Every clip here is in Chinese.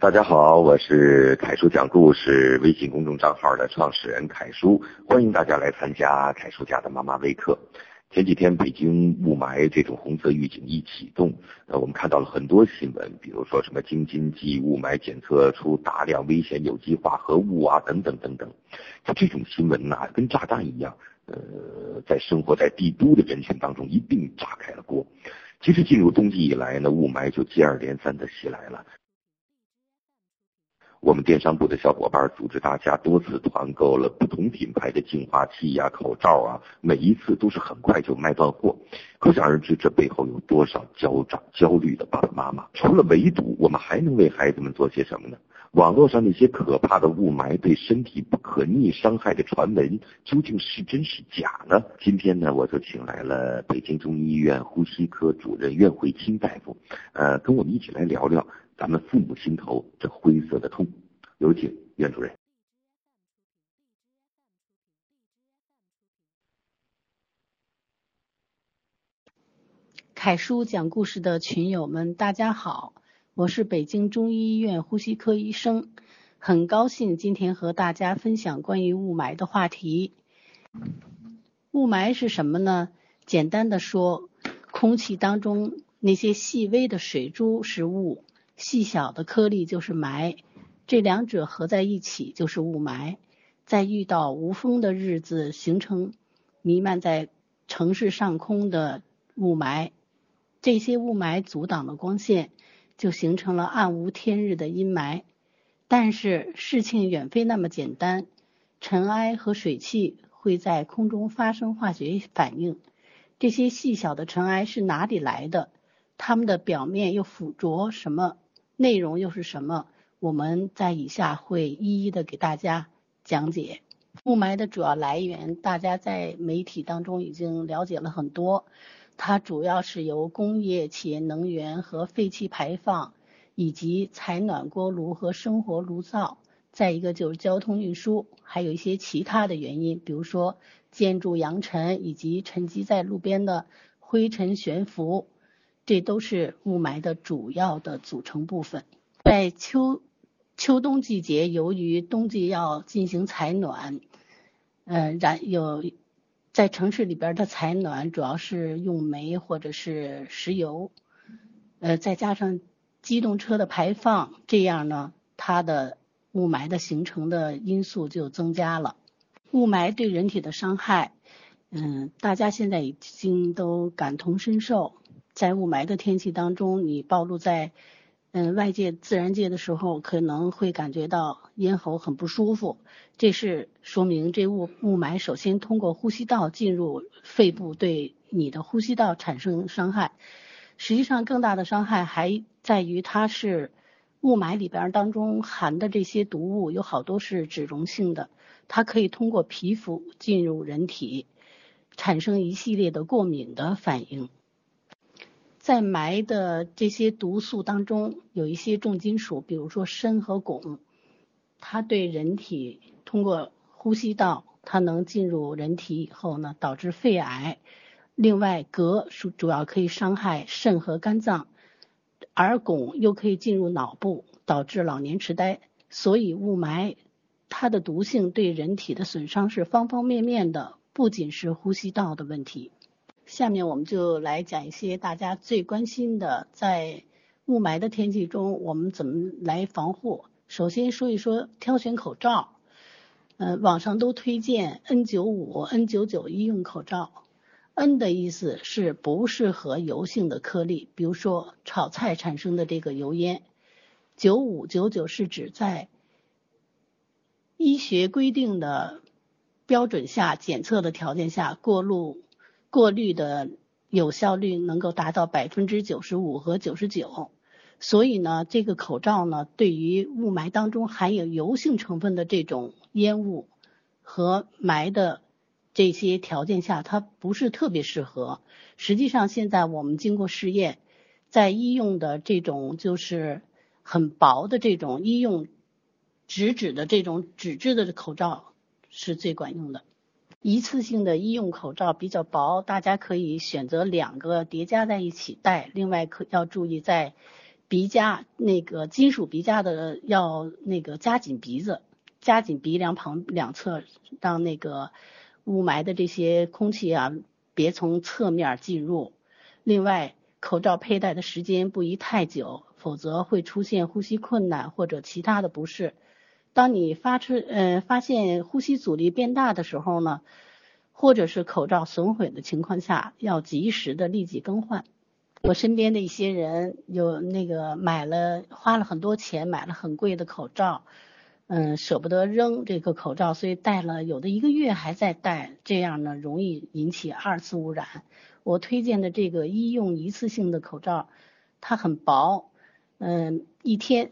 大家好，我是凯叔讲故事微信公众账号的创始人凯叔，欢迎大家来参加凯叔家的妈妈微课。前几天北京雾霾这种红色预警一启动，呃，我们看到了很多新闻，比如说什么京津冀雾霾检测出大量危险有机化合物啊，等等等等。就这种新闻呐，跟炸弹一样，呃，在生活在帝都的人群当中一并炸开了锅。其实进入冬季以来呢，雾霾就接二连三的袭来了。我们电商部的小伙伴组织大家多次团购了不同品牌的净化器呀、口罩啊，每一次都是很快就卖断货。可想而知，这背后有多少焦躁焦虑的爸爸妈妈。除了围堵，我们还能为孩子们做些什么呢？网络上那些可怕的雾霾对身体不可逆伤害的传闻，究竟是真是假呢？今天呢，我就请来了北京中医医院呼吸科主任苑慧清大夫，呃，跟我们一起来聊聊。咱们父母心头这灰色的痛，有请袁主任。凯叔讲故事的群友们，大家好，我是北京中医医院呼吸科医生，很高兴今天和大家分享关于雾霾的话题。雾霾是什么呢？简单的说，空气当中那些细微的水珠是雾。细小的颗粒就是霾，这两者合在一起就是雾霾。在遇到无风的日子，形成弥漫在城市上空的雾霾，这些雾霾阻挡了光线，就形成了暗无天日的阴霾。但是事情远非那么简单，尘埃和水汽会在空中发生化学反应，这些细小的尘埃是哪里来的？它们的表面又附着什么？内容又是什么？我们在以下会一一的给大家讲解。雾霾的主要来源，大家在媒体当中已经了解了很多。它主要是由工业企业能源和废气排放，以及采暖锅炉和生活炉灶。再一个就是交通运输，还有一些其他的原因，比如说建筑扬尘以及沉积在路边的灰尘悬浮。这都是雾霾的主要的组成部分。在秋秋冬季节，由于冬季要进行采暖，呃，燃有在城市里边的采暖主要是用煤或者是石油，呃，再加上机动车的排放，这样呢，它的雾霾的形成的因素就增加了。雾霾对人体的伤害，嗯，大家现在已经都感同身受。在雾霾的天气当中，你暴露在嗯外界自然界的时候，可能会感觉到咽喉很不舒服。这是说明这雾雾霾首先通过呼吸道进入肺部，对你的呼吸道产生伤害。实际上，更大的伤害还在于它是雾霾里边当中含的这些毒物有好多是脂溶性的，它可以通过皮肤进入人体，产生一系列的过敏的反应。在霾的这些毒素当中，有一些重金属，比如说砷和汞，它对人体通过呼吸道，它能进入人体以后呢，导致肺癌。另外，镉是主要可以伤害肾和肝脏，而汞又可以进入脑部，导致老年痴呆。所以，雾霾它的毒性对人体的损伤是方方面面的，不仅是呼吸道的问题。下面我们就来讲一些大家最关心的，在雾霾的天气中，我们怎么来防护。首先说一说挑选口罩，呃，网上都推荐 N95、N99 医用口罩。N 的意思是不适合油性的颗粒，比如说炒菜产生的这个油烟。95、99是指在医学规定的标准下检测的条件下过路。过滤的有效率能够达到百分之九十五和九十九，所以呢，这个口罩呢，对于雾霾当中含有油性成分的这种烟雾和霾的这些条件下，它不是特别适合。实际上，现在我们经过试验，在医用的这种就是很薄的这种医用纸质的这种纸质的口罩是最管用的。一次性的医用口罩比较薄，大家可以选择两个叠加在一起戴。另外，可要注意在鼻夹那个金属鼻夹的要那个夹紧鼻子，夹紧鼻梁旁两侧，让那个雾霾的这些空气啊别从侧面进入。另外，口罩佩戴的时间不宜太久，否则会出现呼吸困难或者其他的不适。当你发出呃发现呼吸阻力变大的时候呢，或者是口罩损毁的情况下，要及时的立即更换。我身边的一些人有那个买了花了很多钱买了很贵的口罩，嗯，舍不得扔这个口罩，所以戴了有的一个月还在戴，这样呢容易引起二次污染。我推荐的这个医用一次性的口罩，它很薄，嗯，一天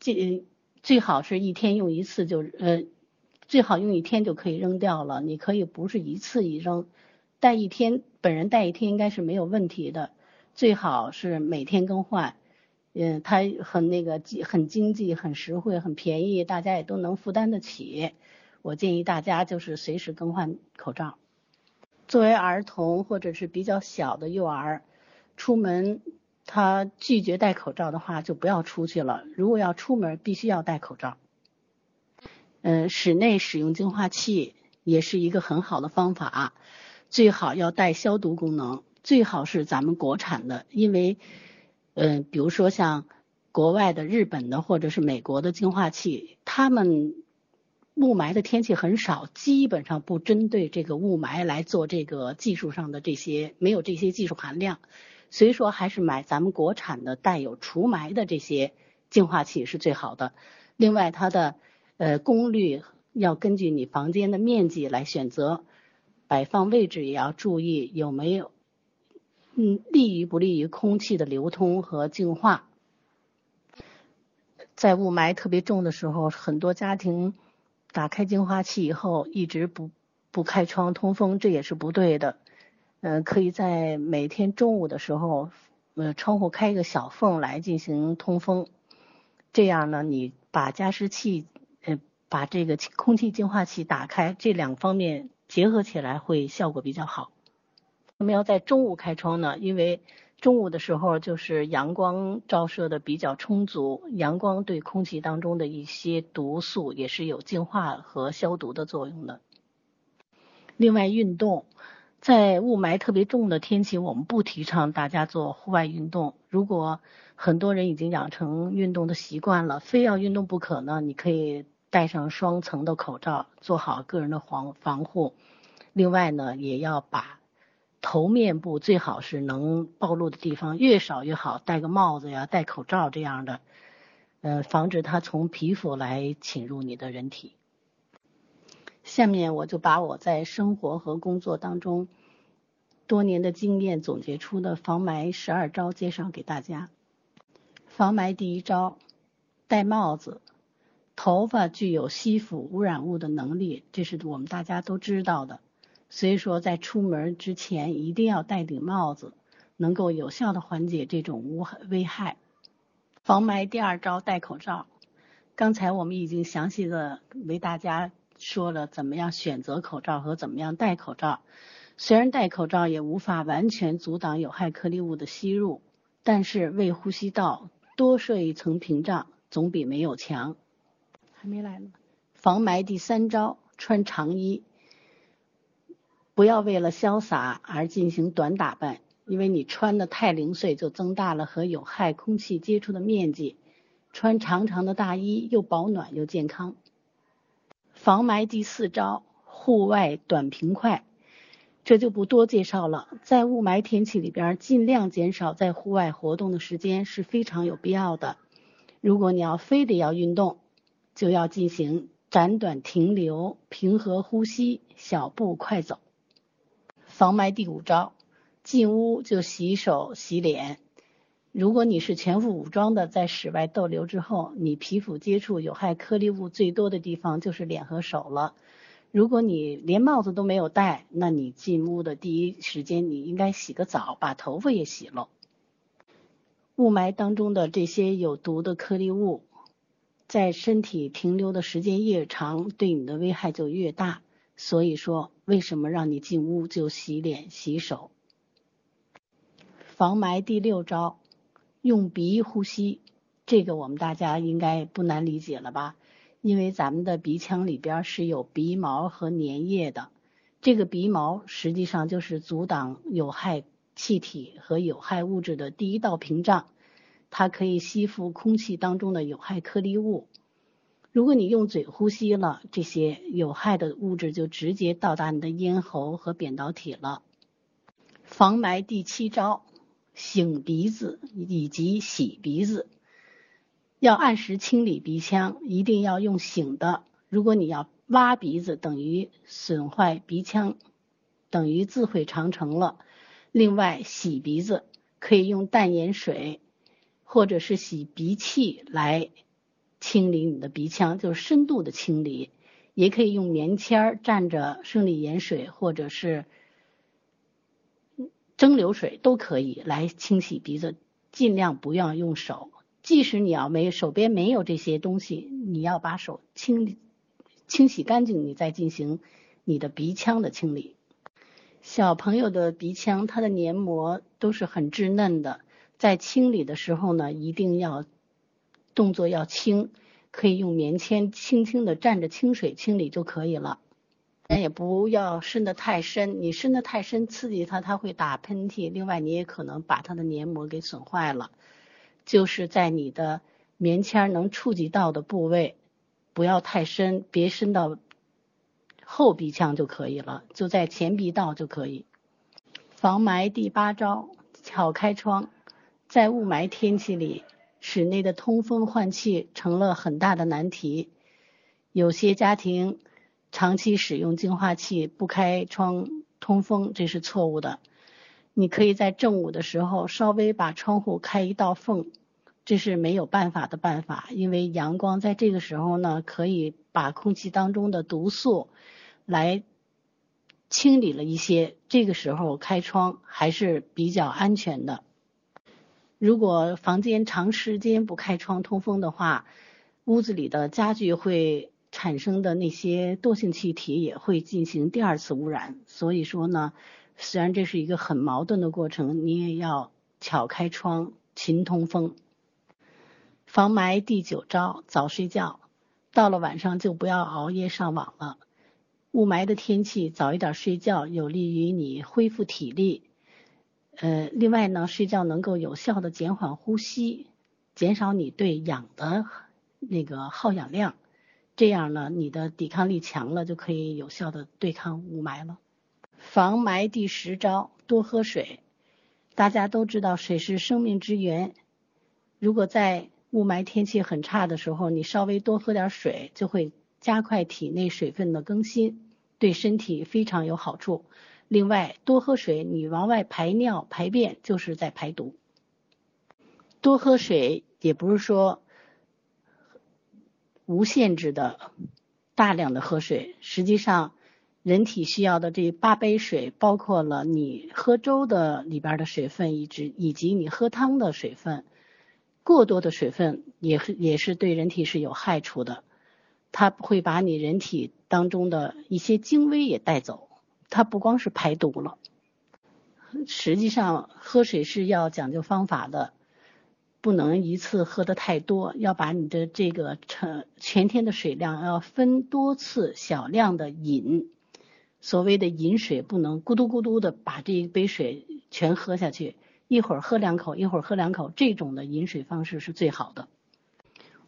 这最好是一天用一次就呃最好用一天就可以扔掉了。你可以不是一次一扔，戴一天，本人戴一天应该是没有问题的。最好是每天更换，嗯，它很那个很经济、很实惠、很便宜，大家也都能负担得起。我建议大家就是随时更换口罩。作为儿童或者是比较小的幼儿，出门他拒绝戴口罩的话，就不要出去了。如果要出门，必须要戴口罩。嗯，室内使用净化器也是一个很好的方法，最好要带消毒功能。最好是咱们国产的，因为，嗯，比如说像国外的、日本的或者是美国的净化器，他们雾霾的天气很少，基本上不针对这个雾霾来做这个技术上的这些，没有这些技术含量，所以说还是买咱们国产的带有除霾的这些净化器是最好的。另外，它的呃功率要根据你房间的面积来选择，摆放位置也要注意有没有。嗯，利于不利于空气的流通和净化。在雾霾特别重的时候，很多家庭打开净化器以后一直不不开窗通风，这也是不对的。嗯，可以在每天中午的时候，呃，窗户开一个小缝来进行通风。这样呢，你把加湿器，呃，把这个空气净化器打开，这两方面结合起来会效果比较好。那么要在中午开窗呢？因为中午的时候就是阳光照射的比较充足，阳光对空气当中的一些毒素也是有净化和消毒的作用的。另外，运动在雾霾特别重的天气，我们不提倡大家做户外运动。如果很多人已经养成运动的习惯了，非要运动不可呢，你可以戴上双层的口罩，做好个人的防防护。另外呢，也要把头面部最好是能暴露的地方越少越好，戴个帽子呀，戴口罩这样的，呃，防止它从皮肤来侵入你的人体。下面我就把我在生活和工作当中多年的经验总结出的防霾十二招介绍给大家。防霾第一招，戴帽子。头发具有吸附污染物的能力，这是我们大家都知道的。所以说，在出门之前一定要戴顶帽子，能够有效的缓解这种污危害。防霾第二招，戴口罩。刚才我们已经详细的为大家说了怎么样选择口罩和怎么样戴口罩。虽然戴口罩也无法完全阻挡有害颗粒物的吸入，但是为呼吸道多设一层屏障，总比没有强。还没来呢。防霾第三招，穿长衣。不要为了潇洒而进行短打扮，因为你穿的太零碎，就增大了和有害空气接触的面积。穿长长的大衣又保暖又健康。防霾第四招，户外短平快，这就不多介绍了。在雾霾天气里边，尽量减少在户外活动的时间是非常有必要的。如果你要非得要运动，就要进行暂短停留、平和呼吸、小步快走。防霾第五招，进屋就洗手洗脸。如果你是全副武装的在室外逗留之后，你皮肤接触有害颗粒物最多的地方就是脸和手了。如果你连帽子都没有戴，那你进屋的第一时间你应该洗个澡，把头发也洗了。雾霾当中的这些有毒的颗粒物，在身体停留的时间越长，对你的危害就越大。所以说。为什么让你进屋就洗脸洗手？防霾第六招，用鼻呼吸，这个我们大家应该不难理解了吧？因为咱们的鼻腔里边是有鼻毛和粘液的，这个鼻毛实际上就是阻挡有害气体和有害物质的第一道屏障，它可以吸附空气当中的有害颗粒物。如果你用嘴呼吸了，这些有害的物质就直接到达你的咽喉和扁桃体了。防霾第七招：擤鼻子以及洗鼻子。要按时清理鼻腔，一定要用擤的。如果你要挖鼻子，等于损坏鼻腔，等于自毁长城了。另外，洗鼻子可以用淡盐水，或者是洗鼻器来。清理你的鼻腔就是深度的清理，也可以用棉签蘸着生理盐水或者是蒸馏水都可以来清洗鼻子，尽量不要用手。即使你要没手边没有这些东西，你要把手清清洗干净，你再进行你的鼻腔的清理。小朋友的鼻腔，它的黏膜都是很稚嫩的，在清理的时候呢，一定要。动作要轻，可以用棉签轻轻的蘸着清水清理就可以了。但也不要伸得太深，你伸得太深刺激它，它会打喷嚏。另外，你也可能把它的黏膜给损坏了。就是在你的棉签能触及到的部位，不要太深，别伸到后鼻腔就可以了，就在前鼻道就可以。防霾第八招：巧开窗。在雾霾天气里。室内的通风换气成了很大的难题，有些家庭长期使用净化器不开窗通风，这是错误的。你可以在正午的时候稍微把窗户开一道缝，这是没有办法的办法，因为阳光在这个时候呢，可以把空气当中的毒素来清理了一些，这个时候开窗还是比较安全的。如果房间长时间不开窗通风的话，屋子里的家具会产生的那些惰性气体也会进行第二次污染。所以说呢，虽然这是一个很矛盾的过程，你也要巧开窗，勤通风。防霾第九招：早睡觉。到了晚上就不要熬夜上网了。雾霾的天气，早一点睡觉有利于你恢复体力。呃，另外呢，睡觉能够有效的减缓呼吸，减少你对氧的那个耗氧量，这样呢，你的抵抗力强了，就可以有效的对抗雾霾了。防霾第十招：多喝水。大家都知道水是生命之源，如果在雾霾天气很差的时候，你稍微多喝点水，就会加快体内水分的更新，对身体非常有好处。另外，多喝水，你往外排尿排便就是在排毒。多喝水也不是说无限制的大量的喝水，实际上人体需要的这八杯水，包括了你喝粥的里边的水分，以及以及你喝汤的水分。过多的水分也也是对人体是有害处的，它会把你人体当中的一些精微也带走。它不光是排毒了，实际上喝水是要讲究方法的，不能一次喝的太多，要把你的这个成全天的水量要分多次小量的饮。所谓的饮水，不能咕嘟咕嘟的把这一杯水全喝下去，一会儿喝两口，一会儿喝两口，这种的饮水方式是最好的。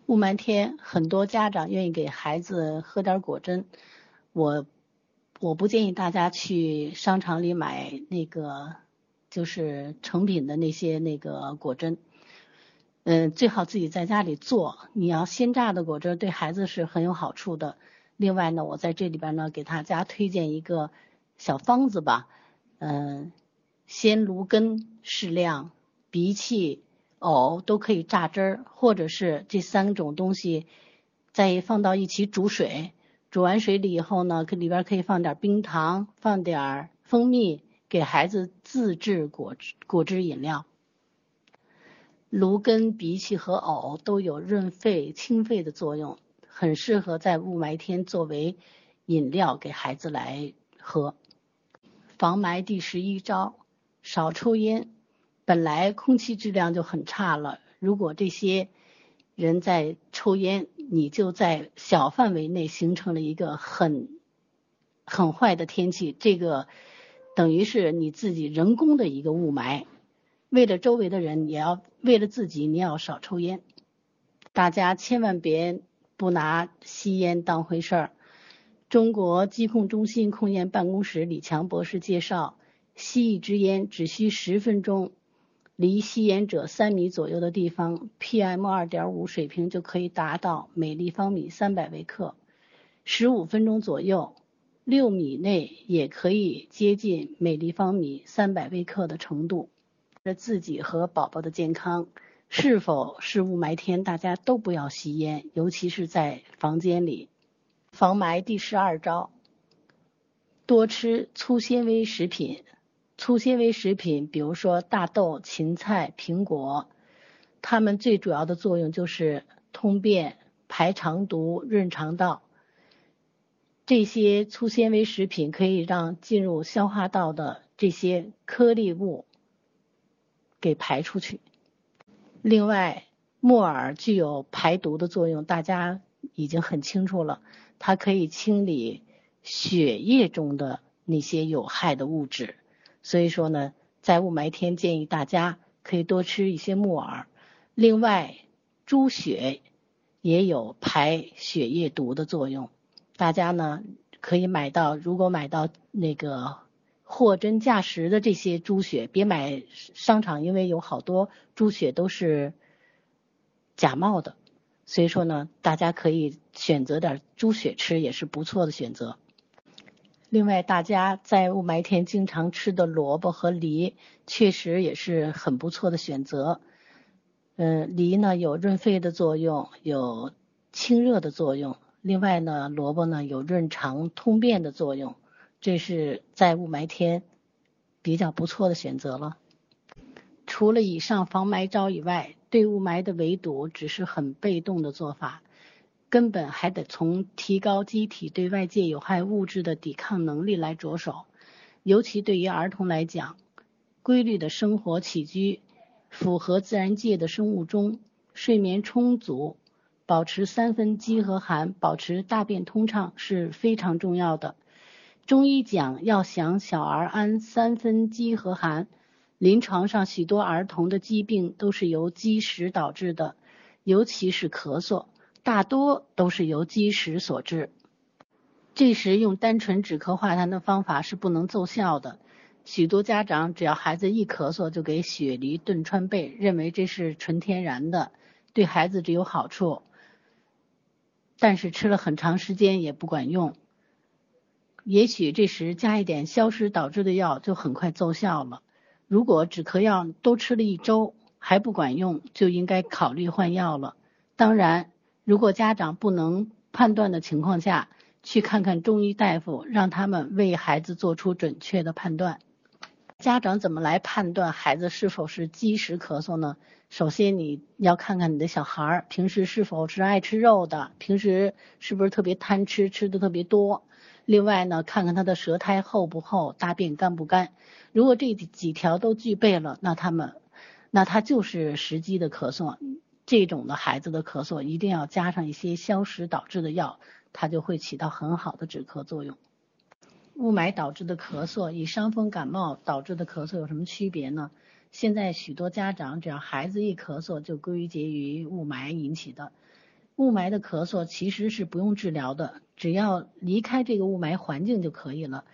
雾霾天，很多家长愿意给孩子喝点果珍，我。我不建议大家去商场里买那个就是成品的那些那个果珍，嗯，最好自己在家里做。你要鲜榨的果汁对孩子是很有好处的。另外呢，我在这里边呢给大家推荐一个小方子吧，嗯，鲜芦根适量，荸荠、藕都可以榨汁儿，或者是这三种东西再放到一起煮水。煮完水里以后呢，里边可以放点冰糖，放点蜂蜜，给孩子自制果汁果汁饮料。芦根、荸荠和藕都有润肺清肺的作用，很适合在雾霾天作为饮料给孩子来喝。防霾第十一招：少抽烟。本来空气质量就很差了，如果这些人在抽烟，你就在小范围内形成了一个很很坏的天气，这个等于是你自己人工的一个雾霾。为了周围的人，也要为了自己，你要少抽烟。大家千万别不拿吸烟当回事儿。中国疾控中心控烟办公室李强博士介绍，吸一支烟只需十分钟，离吸烟者三米左右的地方，PM 二点五水平就可以达到每立方米三百微克；十五分钟左右，六米内也可以接近每立方米三百微克的程度。自己和宝宝的健康，是否是雾霾天？大家都不要吸烟，尤其是在房间里。防霾第十二招：多吃粗纤维食品。粗纤维食品，比如说大豆、芹菜、苹果，它们最主要的作用就是通便、排肠毒、润肠道。这些粗纤维食品可以让进入消化道的这些颗粒物给排出去。另外，木耳具有排毒的作用，大家已经很清楚了。它可以清理血液中的那些有害的物质，所以说呢，在雾霾天建议大家可以多吃一些木耳。另外，猪血也有排血液毒的作用，大家呢可以买到，如果买到那个货真价实的这些猪血，别买商场，因为有好多猪血都是假冒的。所以说呢，大家可以选择点猪血吃，也是不错的选择。另外，大家在雾霾天经常吃的萝卜和梨，确实也是很不错的选择。嗯，梨呢有润肺的作用，有清热的作用。另外呢，萝卜呢有润肠通便的作用，这是在雾霾天比较不错的选择了。除了以上防霾招以外，对雾霾的围堵只是很被动的做法，根本还得从提高机体对外界有害物质的抵抗能力来着手。尤其对于儿童来讲，规律的生活起居，符合自然界的生物钟，睡眠充足，保持三分饥和寒，保持大便通畅是非常重要的。中医讲要想小儿安三分饥和寒。临床上许多儿童的疾病都是由积食导致的，尤其是咳嗽，大多都是由积食所致。这时用单纯止咳化痰的方法是不能奏效的。许多家长只要孩子一咳嗽就给雪梨炖川贝，认为这是纯天然的，对孩子只有好处。但是吃了很长时间也不管用，也许这时加一点消食导致的药就很快奏效了。如果止咳药都吃了一周还不管用，就应该考虑换药了。当然，如果家长不能判断的情况下，去看看中医大夫，让他们为孩子做出准确的判断。家长怎么来判断孩子是否是积食咳嗽呢？首先，你要看看你的小孩平时是否是爱吃肉的，平时是不是特别贪吃，吃的特别多。另外呢，看看他的舌苔厚不厚，大便干不干。如果这几条都具备了，那他们，那他就是时机的咳嗽。这种的孩子的咳嗽一定要加上一些消食导致的药，它就会起到很好的止咳作用。雾霾导致的咳嗽与伤风感冒导致的咳嗽有什么区别呢？现在许多家长只要孩子一咳嗽，就归结于雾霾引起的。雾霾的咳嗽其实是不用治疗的，只要离开这个雾霾环境就可以了。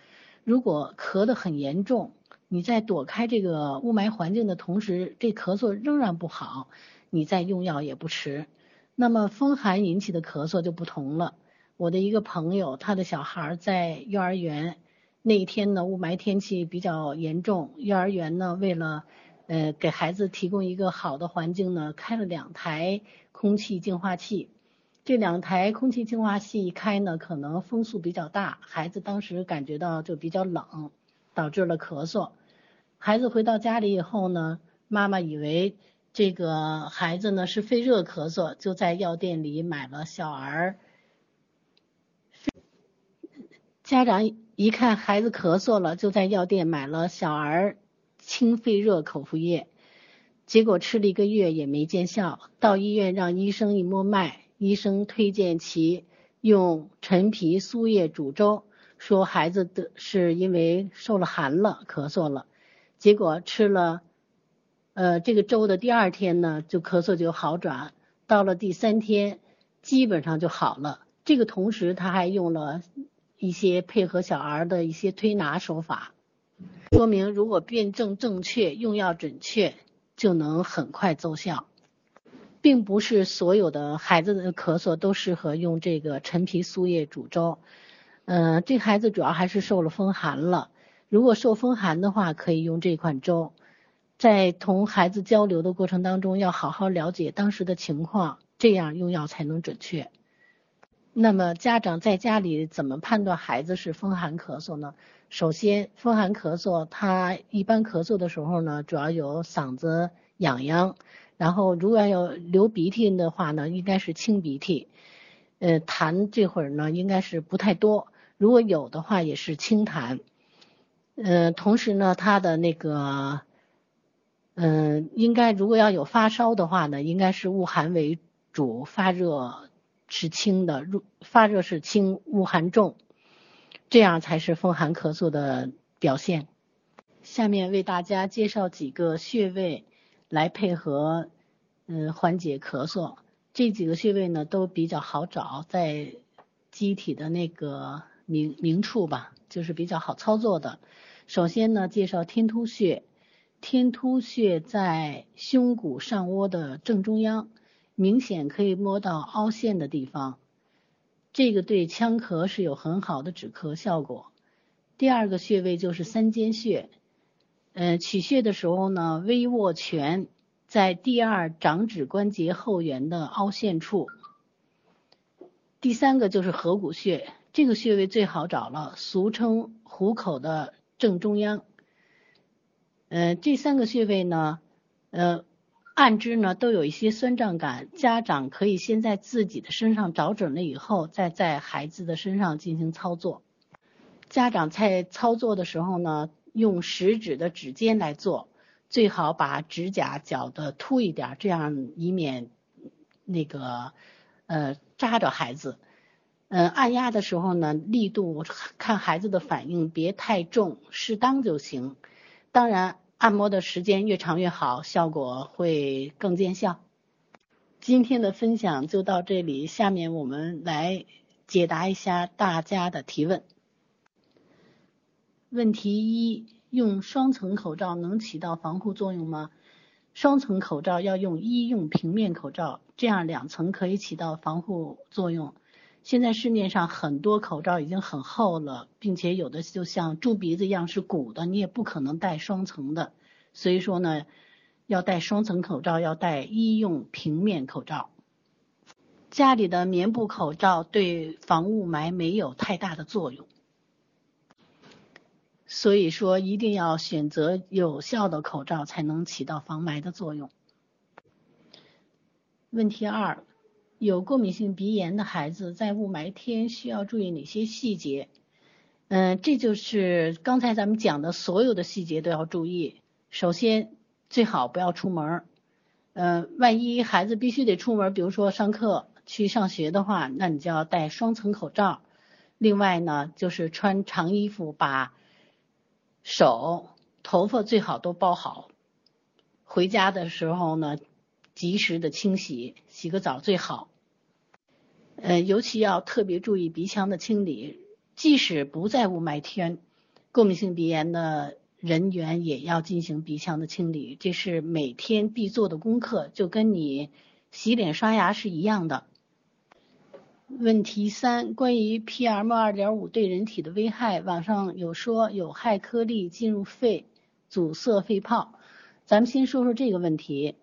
如果咳得很严重，你在躲开这个雾霾环境的同时，这咳嗽仍然不好，你再用药也不迟。那么风寒引起的咳嗽就不同了。我的一个朋友，他的小孩在幼儿园那一天呢，雾霾天气比较严重，幼儿园呢为了呃给孩子提供一个好的环境呢，开了两台空气净化器。这两台空气净化器一开呢，可能风速比较大，孩子当时感觉到就比较冷，导致了咳嗽。孩子回到家里以后呢，妈妈以为这个孩子呢是肺热咳嗽，就在药店里买了小儿。家长一看孩子咳嗽了，就在药店买了小儿清肺热口服液。结果吃了一个月也没见效，到医院让医生一摸脉，医生推荐其用陈皮苏叶煮粥，说孩子的是因为受了寒了，咳嗽了。结果吃了，呃，这个粥的第二天呢，就咳嗽就好转，到了第三天，基本上就好了。这个同时他还用了一些配合小儿的一些推拿手法，说明如果辨证正确，用药准确，就能很快奏效。并不是所有的孩子的咳嗽都适合用这个陈皮苏叶煮粥，嗯，这孩子主要还是受了风寒了。如果受风寒的话，可以用这款粥。在同孩子交流的过程当中，要好好了解当时的情况，这样用药才能准确。那么家长在家里怎么判断孩子是风寒咳嗽呢？首先，风寒咳嗽，他一般咳嗽的时候呢，主要有嗓子痒痒，然后如果要流鼻涕的话呢，应该是清鼻涕。呃，痰这会儿呢，应该是不太多，如果有的话，也是清痰。呃，同时呢，他的那个，嗯，应该如果要有发烧的话呢，应该是恶寒为主，发热是轻的，入发热是轻，恶寒重，这样才是风寒咳嗽的表现。下面为大家介绍几个穴位来配合，嗯，缓解咳嗽。这几个穴位呢都比较好找，在机体的那个明明处吧。就是比较好操作的。首先呢，介绍天突穴。天突穴在胸骨上窝的正中央，明显可以摸到凹陷的地方。这个对呛咳是有很好的止咳效果。第二个穴位就是三间穴。呃，取穴的时候呢，微握拳，在第二掌指关节后缘的凹陷处。第三个就是合谷穴。这个穴位最好找了，俗称虎口的正中央。呃，这三个穴位呢，呃，按之呢都有一些酸胀感，家长可以先在自己的身上找准了以后，再在孩子的身上进行操作。家长在操作的时候呢，用食指的指尖来做，最好把指甲绞的凸一点，这样以免那个呃扎着孩子。嗯，按压的时候呢，力度看孩子的反应，别太重，适当就行。当然，按摩的时间越长越好，效果会更见效。今天的分享就到这里，下面我们来解答一下大家的提问。问题一：用双层口罩能起到防护作用吗？双层口罩要用医用平面口罩，这样两层可以起到防护作用。现在市面上很多口罩已经很厚了，并且有的就像猪鼻子一样是鼓的，你也不可能戴双层的。所以说呢，要戴双层口罩，要戴医用平面口罩。家里的棉布口罩对防雾霾没有太大的作用，所以说一定要选择有效的口罩，才能起到防霾的作用。问题二。有过敏性鼻炎的孩子在雾霾天需要注意哪些细节？嗯，这就是刚才咱们讲的所有的细节都要注意。首先，最好不要出门。嗯，万一孩子必须得出门，比如说上课去上学的话，那你就要戴双层口罩。另外呢，就是穿长衣服，把手、头发最好都包好。回家的时候呢，及时的清洗，洗个澡最好。呃，尤其要特别注意鼻腔的清理，即使不在雾霾天，过敏性鼻炎的人员也要进行鼻腔的清理，这是每天必做的功课，就跟你洗脸刷牙是一样的。问题三，关于 PM 二点五对人体的危害，网上有说有害颗粒进入肺，阻塞肺泡，咱们先说说这个问题。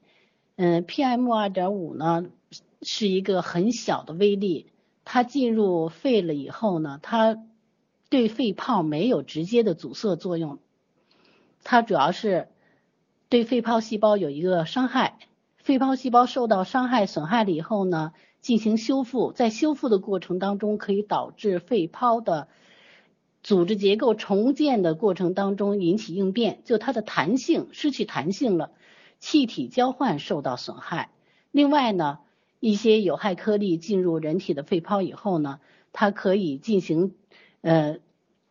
嗯，PM 二点五呢？是一个很小的微粒，它进入肺了以后呢，它对肺泡没有直接的阻塞作用，它主要是对肺泡细胞有一个伤害。肺泡细胞受到伤害损害了以后呢，进行修复，在修复的过程当中，可以导致肺泡的组织结构重建的过程当中引起应变，就它的弹性失去弹性了。气体交换受到损害。另外呢，一些有害颗粒进入人体的肺泡以后呢，它可以进行呃，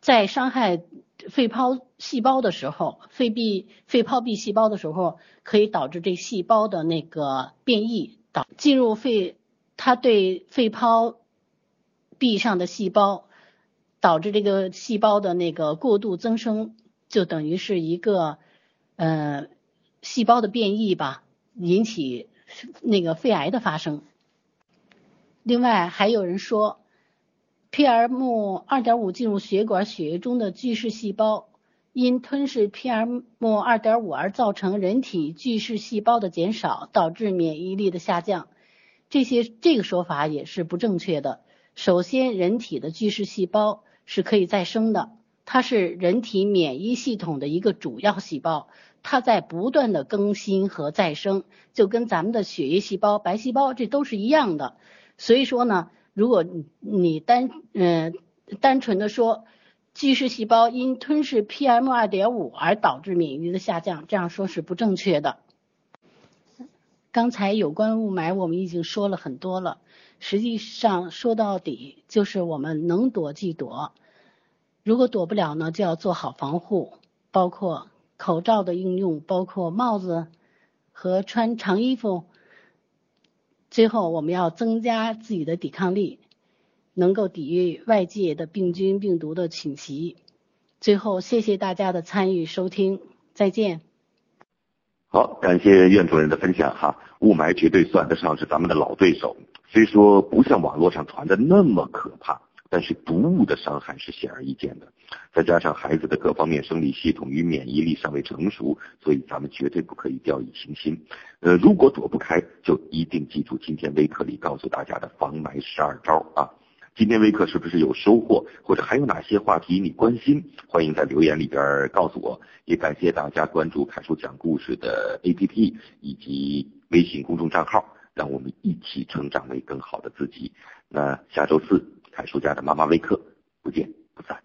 在伤害肺泡细胞的时候，肺壁肺泡壁细胞的时候，可以导致这细胞的那个变异，导进入肺，它对肺泡壁上的细胞，导致这个细胞的那个过度增生，就等于是一个呃细胞的变异吧，引起那个肺癌的发生。另外还有人说，PM 二点五进入血管血液中的巨噬细胞，因吞噬 PM 二点五而造成人体巨噬细胞的减少，导致免疫力的下降。这些这个说法也是不正确的。首先，人体的巨噬细胞是可以再生的，它是人体免疫系统的一个主要细胞，它在不断的更新和再生，就跟咱们的血液细胞、白细胞这都是一样的。所以说呢，如果你单嗯单纯的说巨噬细胞因吞噬 PM 二点五而导致免疫力的下降，这样说是不正确的。刚才有关雾霾我们已经说了很多了，实际上说到底就是我们能躲即躲，如果躲不了呢，就要做好防护，包括口罩的应用，包括帽子和穿长衣服。最后，我们要增加自己的抵抗力，能够抵御外界的病菌、病毒的侵袭。最后，谢谢大家的参与收听，再见。好，感谢苑主任的分享哈。雾霾绝对算得上是咱们的老对手，虽说不像网络上传的那么可怕。但是毒物的伤害是显而易见的，再加上孩子的各方面生理系统与免疫力尚未成熟，所以咱们绝对不可以掉以轻心。呃，如果躲不开，就一定记住今天微课里告诉大家的防霾十二招啊！今天微课是不是有收获？或者还有哪些话题你关心？欢迎在留言里边告诉我。也感谢大家关注凯叔讲故事的 APP 以及微信公众账号，让我们一起成长为更好的自己。那下周四。凯叔家的妈妈微课，不见不散。